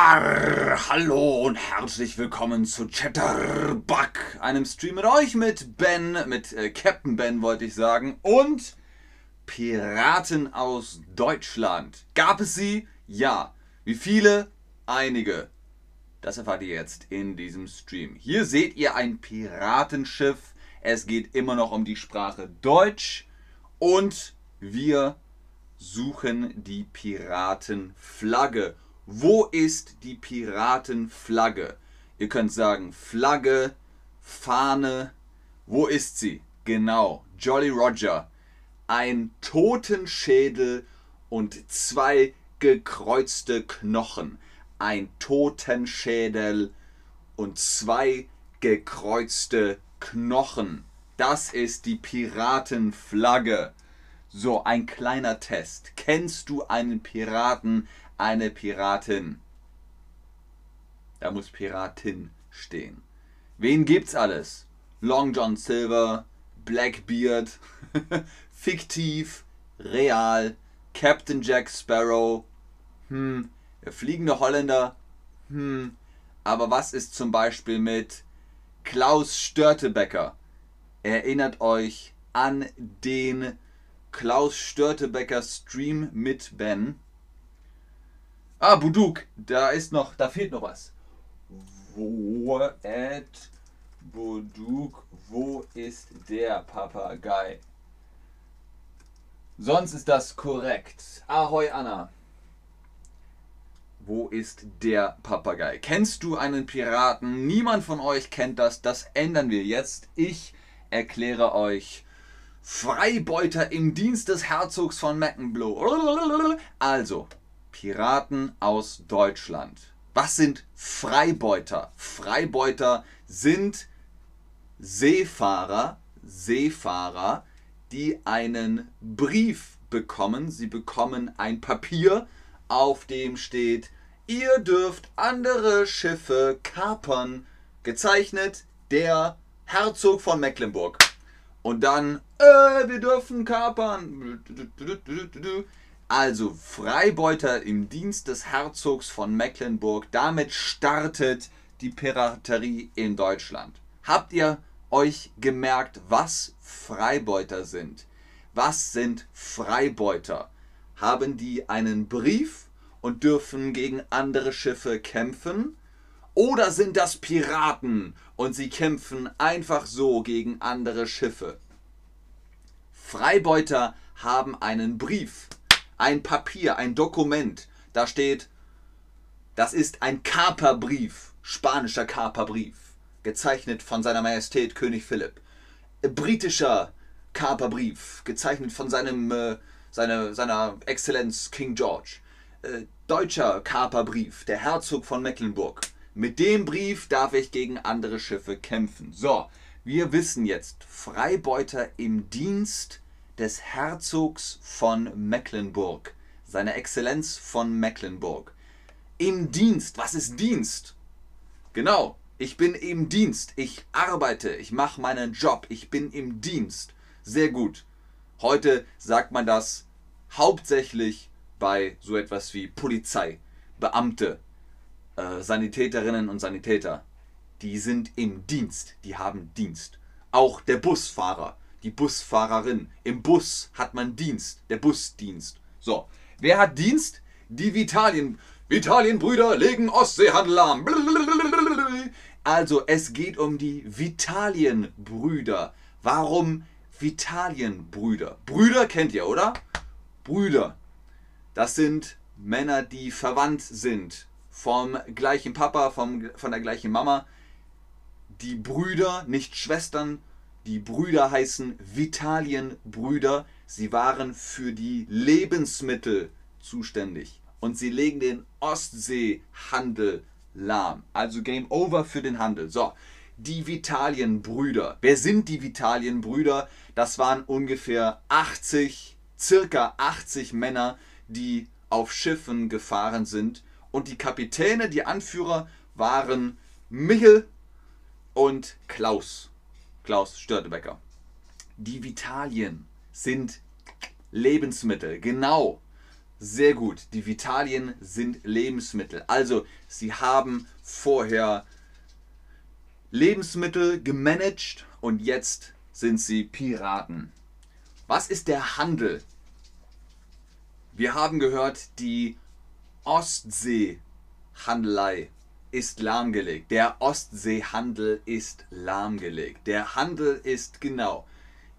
Hallo und herzlich willkommen zu Chatterbug, einem Stream mit euch, mit Ben, mit äh, Captain Ben wollte ich sagen, und Piraten aus Deutschland. Gab es sie? Ja. Wie viele? Einige. Das erfahrt ihr jetzt in diesem Stream. Hier seht ihr ein Piratenschiff. Es geht immer noch um die Sprache Deutsch und wir suchen die Piratenflagge. Wo ist die Piratenflagge? Ihr könnt sagen Flagge, Fahne. Wo ist sie? Genau, Jolly Roger. Ein Totenschädel und zwei gekreuzte Knochen. Ein Totenschädel und zwei gekreuzte Knochen. Das ist die Piratenflagge. So, ein kleiner Test. Kennst du einen Piraten, eine Piratin. Da muss Piratin stehen. Wen gibt's alles? Long John Silver, Blackbeard, fiktiv, real, Captain Jack Sparrow, hm, der fliegende Holländer, hm, aber was ist zum Beispiel mit Klaus Störtebecker? Erinnert euch an den Klaus Störtebecker Stream mit Ben. Ah, Buduk, da ist noch, da fehlt noch was. Wo at Buduk, wo ist der Papagei? Sonst ist das korrekt. Ahoi Anna. Wo ist der Papagei? Kennst du einen Piraten? Niemand von euch kennt das. Das ändern wir jetzt. Ich erkläre euch Freibeuter im Dienst des Herzogs von Mecklenburg. Also, Piraten aus Deutschland. Was sind Freibeuter? Freibeuter sind Seefahrer, Seefahrer, die einen Brief bekommen. Sie bekommen ein Papier, auf dem steht, ihr dürft andere Schiffe kapern. Gezeichnet der Herzog von Mecklenburg. Und dann, äh, wir dürfen kapern. Also Freibeuter im Dienst des Herzogs von Mecklenburg. Damit startet die Piraterie in Deutschland. Habt ihr euch gemerkt, was Freibeuter sind? Was sind Freibeuter? Haben die einen Brief und dürfen gegen andere Schiffe kämpfen? Oder sind das Piraten und sie kämpfen einfach so gegen andere Schiffe? Freibeuter haben einen Brief ein Papier, ein Dokument. Da steht, das ist ein Kaperbrief, spanischer Kaperbrief, gezeichnet von seiner Majestät König Philipp. Britischer Kaperbrief, gezeichnet von seinem, äh, seine, seiner Exzellenz King George. Äh, deutscher Kaperbrief, der Herzog von Mecklenburg. Mit dem Brief darf ich gegen andere Schiffe kämpfen. So, wir wissen jetzt, Freibeuter im Dienst des Herzogs von Mecklenburg, seiner Exzellenz von Mecklenburg. Im Dienst, was ist Dienst? Genau, ich bin im Dienst, ich arbeite, ich mache meinen Job, ich bin im Dienst. Sehr gut. Heute sagt man das hauptsächlich bei so etwas wie Polizei, Beamte, äh, Sanitäterinnen und Sanitäter. Die sind im Dienst, die haben Dienst. Auch der Busfahrer die Busfahrerin. Im Bus hat man Dienst, der Busdienst. So, wer hat Dienst? Die Vitalien. Vitalienbrüder legen Ostseehandel lahm. Also, es geht um die Vitalienbrüder. Warum Vitalienbrüder? Brüder kennt ihr, oder? Brüder. Das sind Männer, die verwandt sind. Vom gleichen Papa, vom, von der gleichen Mama. Die Brüder, nicht Schwestern, die Brüder heißen Vitalienbrüder. Sie waren für die Lebensmittel zuständig. Und sie legen den Ostseehandel lahm. Also Game Over für den Handel. So, die Vitalienbrüder. Wer sind die Vitalienbrüder? Das waren ungefähr 80, circa 80 Männer, die auf Schiffen gefahren sind. Und die Kapitäne, die Anführer waren Michel und Klaus. Klaus Störtebecker. Die Vitalien sind Lebensmittel, genau. Sehr gut. Die Vitalien sind Lebensmittel. Also, sie haben vorher Lebensmittel gemanagt und jetzt sind sie Piraten. Was ist der Handel? Wir haben gehört, die Ostseehandelei ist lahmgelegt. Der Ostseehandel ist lahmgelegt. Der Handel ist genau.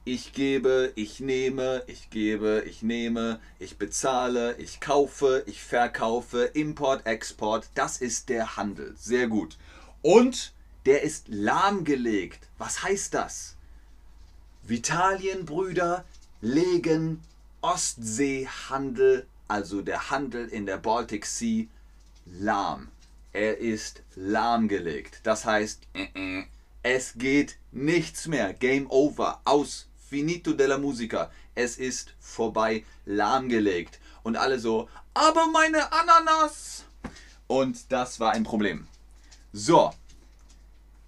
Ich gebe, ich nehme, ich gebe, ich nehme, ich bezahle, ich kaufe, ich verkaufe, Import, Export. Das ist der Handel. Sehr gut. Und der ist lahmgelegt. Was heißt das? Vitalienbrüder legen Ostseehandel, also der Handel in der Baltic Sea, lahm. Er ist lahmgelegt. Das heißt, äh, äh, es geht nichts mehr. Game over. Aus. Finito della musica. Es ist vorbei. Lahmgelegt. Und alle so, aber meine Ananas. Und das war ein Problem. So.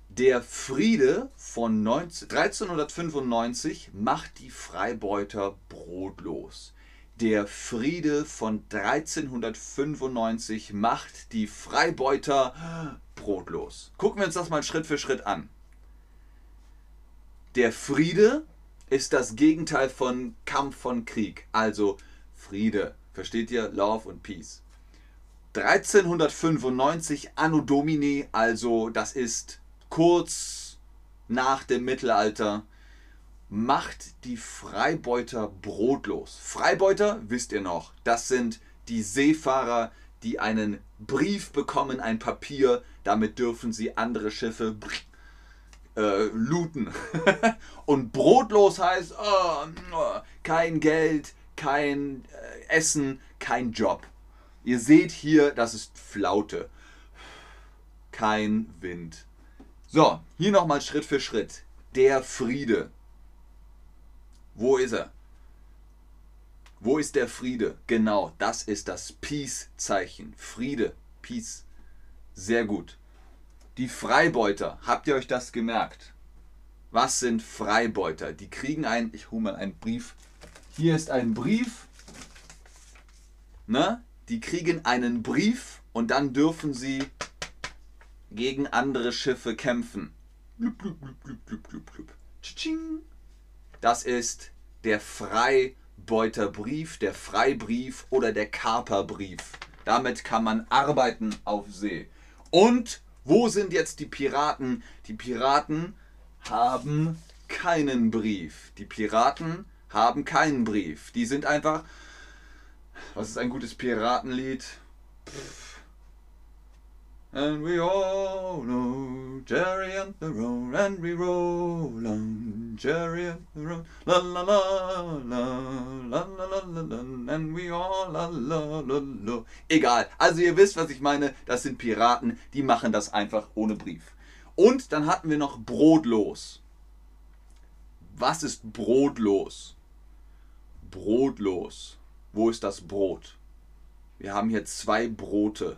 Der Friede von 19, 1395 macht die Freibeuter brotlos. Der Friede von 1395 macht die Freibeuter brotlos. Gucken wir uns das mal Schritt für Schritt an. Der Friede ist das Gegenteil von Kampf von Krieg, also Friede. Versteht ihr? Love und Peace. 1395 Anno Domini, also das ist kurz nach dem Mittelalter, macht die Freibeuter brotlos. Freibeuter, wisst ihr noch, das sind die Seefahrer, die einen Brief bekommen, ein Papier, damit dürfen sie andere Schiffe äh, looten. Und brotlos heißt oh, kein Geld, kein äh, Essen, kein Job. Ihr seht hier, das ist Flaute. Kein Wind. So, hier nochmal Schritt für Schritt. Der Friede. Wo ist er? Wo ist der Friede? Genau, das ist das Peace-Zeichen. Friede, Peace. Sehr gut. Die Freibeuter, habt ihr euch das gemerkt? Was sind Freibeuter? Die kriegen ein, ich hole mal einen Brief. Hier ist ein Brief. Ne? Die kriegen einen Brief und dann dürfen sie gegen andere Schiffe kämpfen. Blub, blub, blub, blub, blub, blub, blub. Das ist der Freibeuterbrief, der Freibrief oder der Kaperbrief. Damit kann man arbeiten auf See. Und wo sind jetzt die Piraten? Die Piraten haben keinen Brief. Die Piraten haben keinen Brief. Die sind einfach. Was ist ein gutes Piratenlied? Pff And we all know Jerry and the road, and we roll on Jerry and the road, la la la la la la la la la, and we all la la la la. Egal, also ihr wisst, was ich meine. Das sind Piraten, die machen das einfach ohne Brief. Und dann hatten wir noch brotlos. Was ist brotlos? Brotlos. Wo ist das Brot? Wir haben hier zwei Brote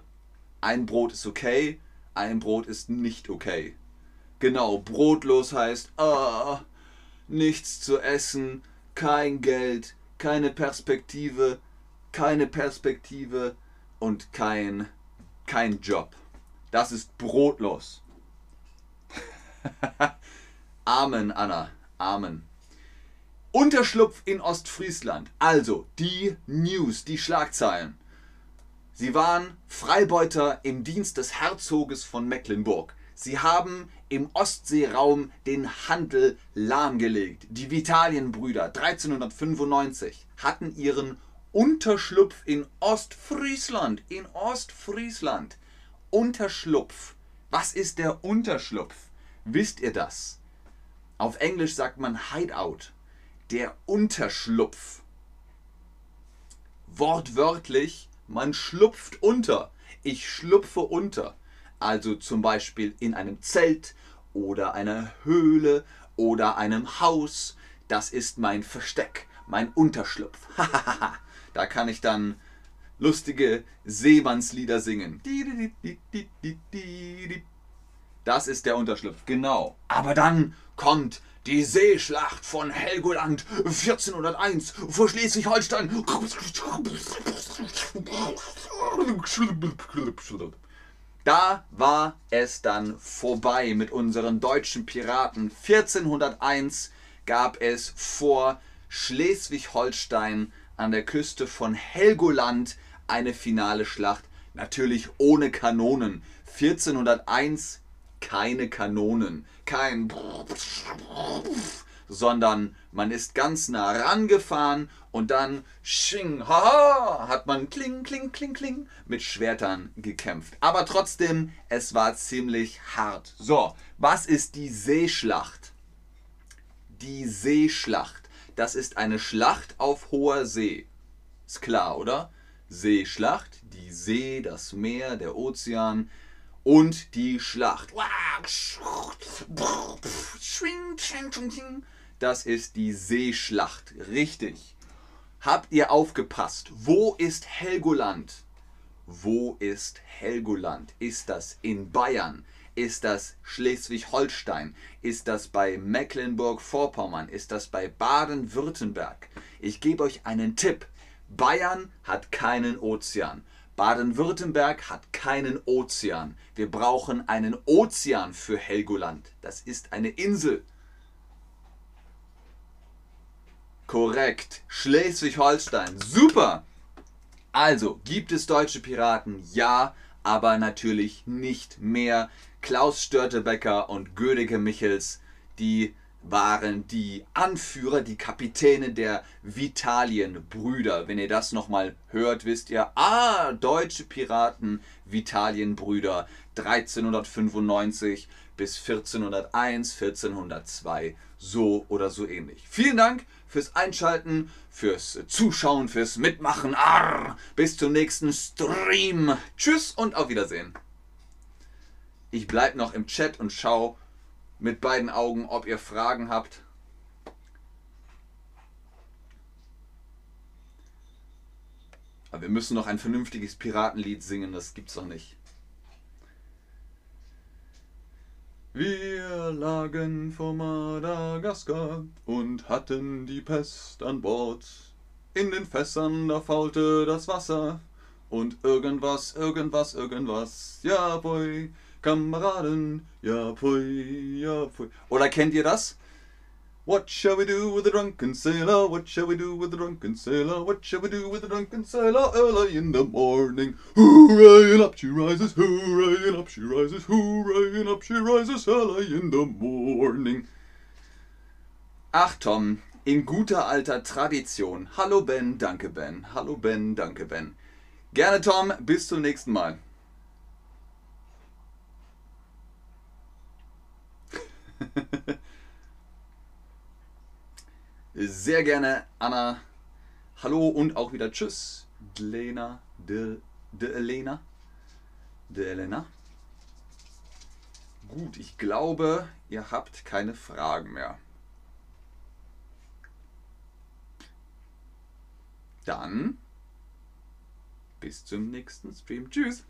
ein Brot ist okay, ein Brot ist nicht okay. Genau, brotlos heißt, ah, nichts zu essen, kein Geld, keine Perspektive, keine Perspektive und kein, kein Job. Das ist brotlos. Amen, Anna. Amen. Unterschlupf in Ostfriesland. Also die News, die Schlagzeilen. Sie waren Freibeuter im Dienst des Herzoges von Mecklenburg. Sie haben im Ostseeraum den Handel lahmgelegt. Die Vitalienbrüder 1395 hatten ihren Unterschlupf in Ostfriesland. In Ostfriesland. Unterschlupf. Was ist der Unterschlupf? Wisst ihr das? Auf Englisch sagt man Hideout. Der Unterschlupf. Wortwörtlich man schlupft unter. Ich schlupfe unter. Also zum Beispiel in einem Zelt oder einer Höhle oder einem Haus. Das ist mein Versteck, mein Unterschlupf. da kann ich dann lustige Seemannslieder singen. Das ist der Unterschlupf, genau. Aber dann kommt die Seeschlacht von Helgoland 1401 vor Schleswig-Holstein. Da war es dann vorbei mit unseren deutschen Piraten. 1401 gab es vor Schleswig-Holstein an der Küste von Helgoland eine finale Schlacht. Natürlich ohne Kanonen. 1401 keine Kanonen, kein sondern man ist ganz nah rangefahren und dann sching, haha, hat man kling, kling, kling, kling mit Schwertern gekämpft. Aber trotzdem, es war ziemlich hart. So, was ist die Seeschlacht? Die Seeschlacht. Das ist eine Schlacht auf hoher See. Ist klar, oder? Seeschlacht, die See, das Meer, der Ozean und die Schlacht. Das ist die Seeschlacht. Richtig. Habt ihr aufgepasst? Wo ist Helgoland? Wo ist Helgoland? Ist das in Bayern? Ist das Schleswig-Holstein? Ist das bei Mecklenburg-Vorpommern? Ist das bei Baden-Württemberg? Ich gebe euch einen Tipp. Bayern hat keinen Ozean. Baden-Württemberg hat keinen Ozean. Wir brauchen einen Ozean für Helgoland. Das ist eine Insel. Korrekt. Schleswig-Holstein. Super. Also, gibt es deutsche Piraten? Ja, aber natürlich nicht mehr. Klaus Störtebecker und Gödeke Michels, die waren die Anführer, die Kapitäne der Vitalienbrüder. Wenn ihr das nochmal hört, wisst ihr, ah, deutsche Piraten, Vitalienbrüder, 1395 bis 1401, 1402, so oder so ähnlich. Vielen Dank fürs Einschalten, fürs Zuschauen, fürs Mitmachen. Arr, bis zum nächsten Stream. Tschüss und auf Wiedersehen. Ich bleibe noch im Chat und schaue, mit beiden Augen, ob ihr Fragen habt. Aber wir müssen noch ein vernünftiges Piratenlied singen, das gibt's noch nicht. Wir lagen vor Madagaskar und hatten die Pest an Bord. In den Fässern, da faulte das Wasser und irgendwas, irgendwas, irgendwas. Ja, boy, Kameraden, ja pui, ja pui. Oder kennt ihr das? What shall we do with the drunken sailor? What shall we do with the drunken sailor? What shall we do with the drunken sailor? Early in the morning, hooray, and up she rises, hooray, and up she rises, hooray, and up she rises, early in the morning. Ach Tom, in guter alter Tradition. Hallo Ben, danke Ben. Hallo Ben, danke Ben. Gerne Tom, bis zum nächsten Mal. Sehr gerne, Anna. Hallo und auch wieder Tschüss, Lena, de, de Elena. De Elena. Gut, ich glaube, ihr habt keine Fragen mehr. Dann bis zum nächsten Stream. Tschüss.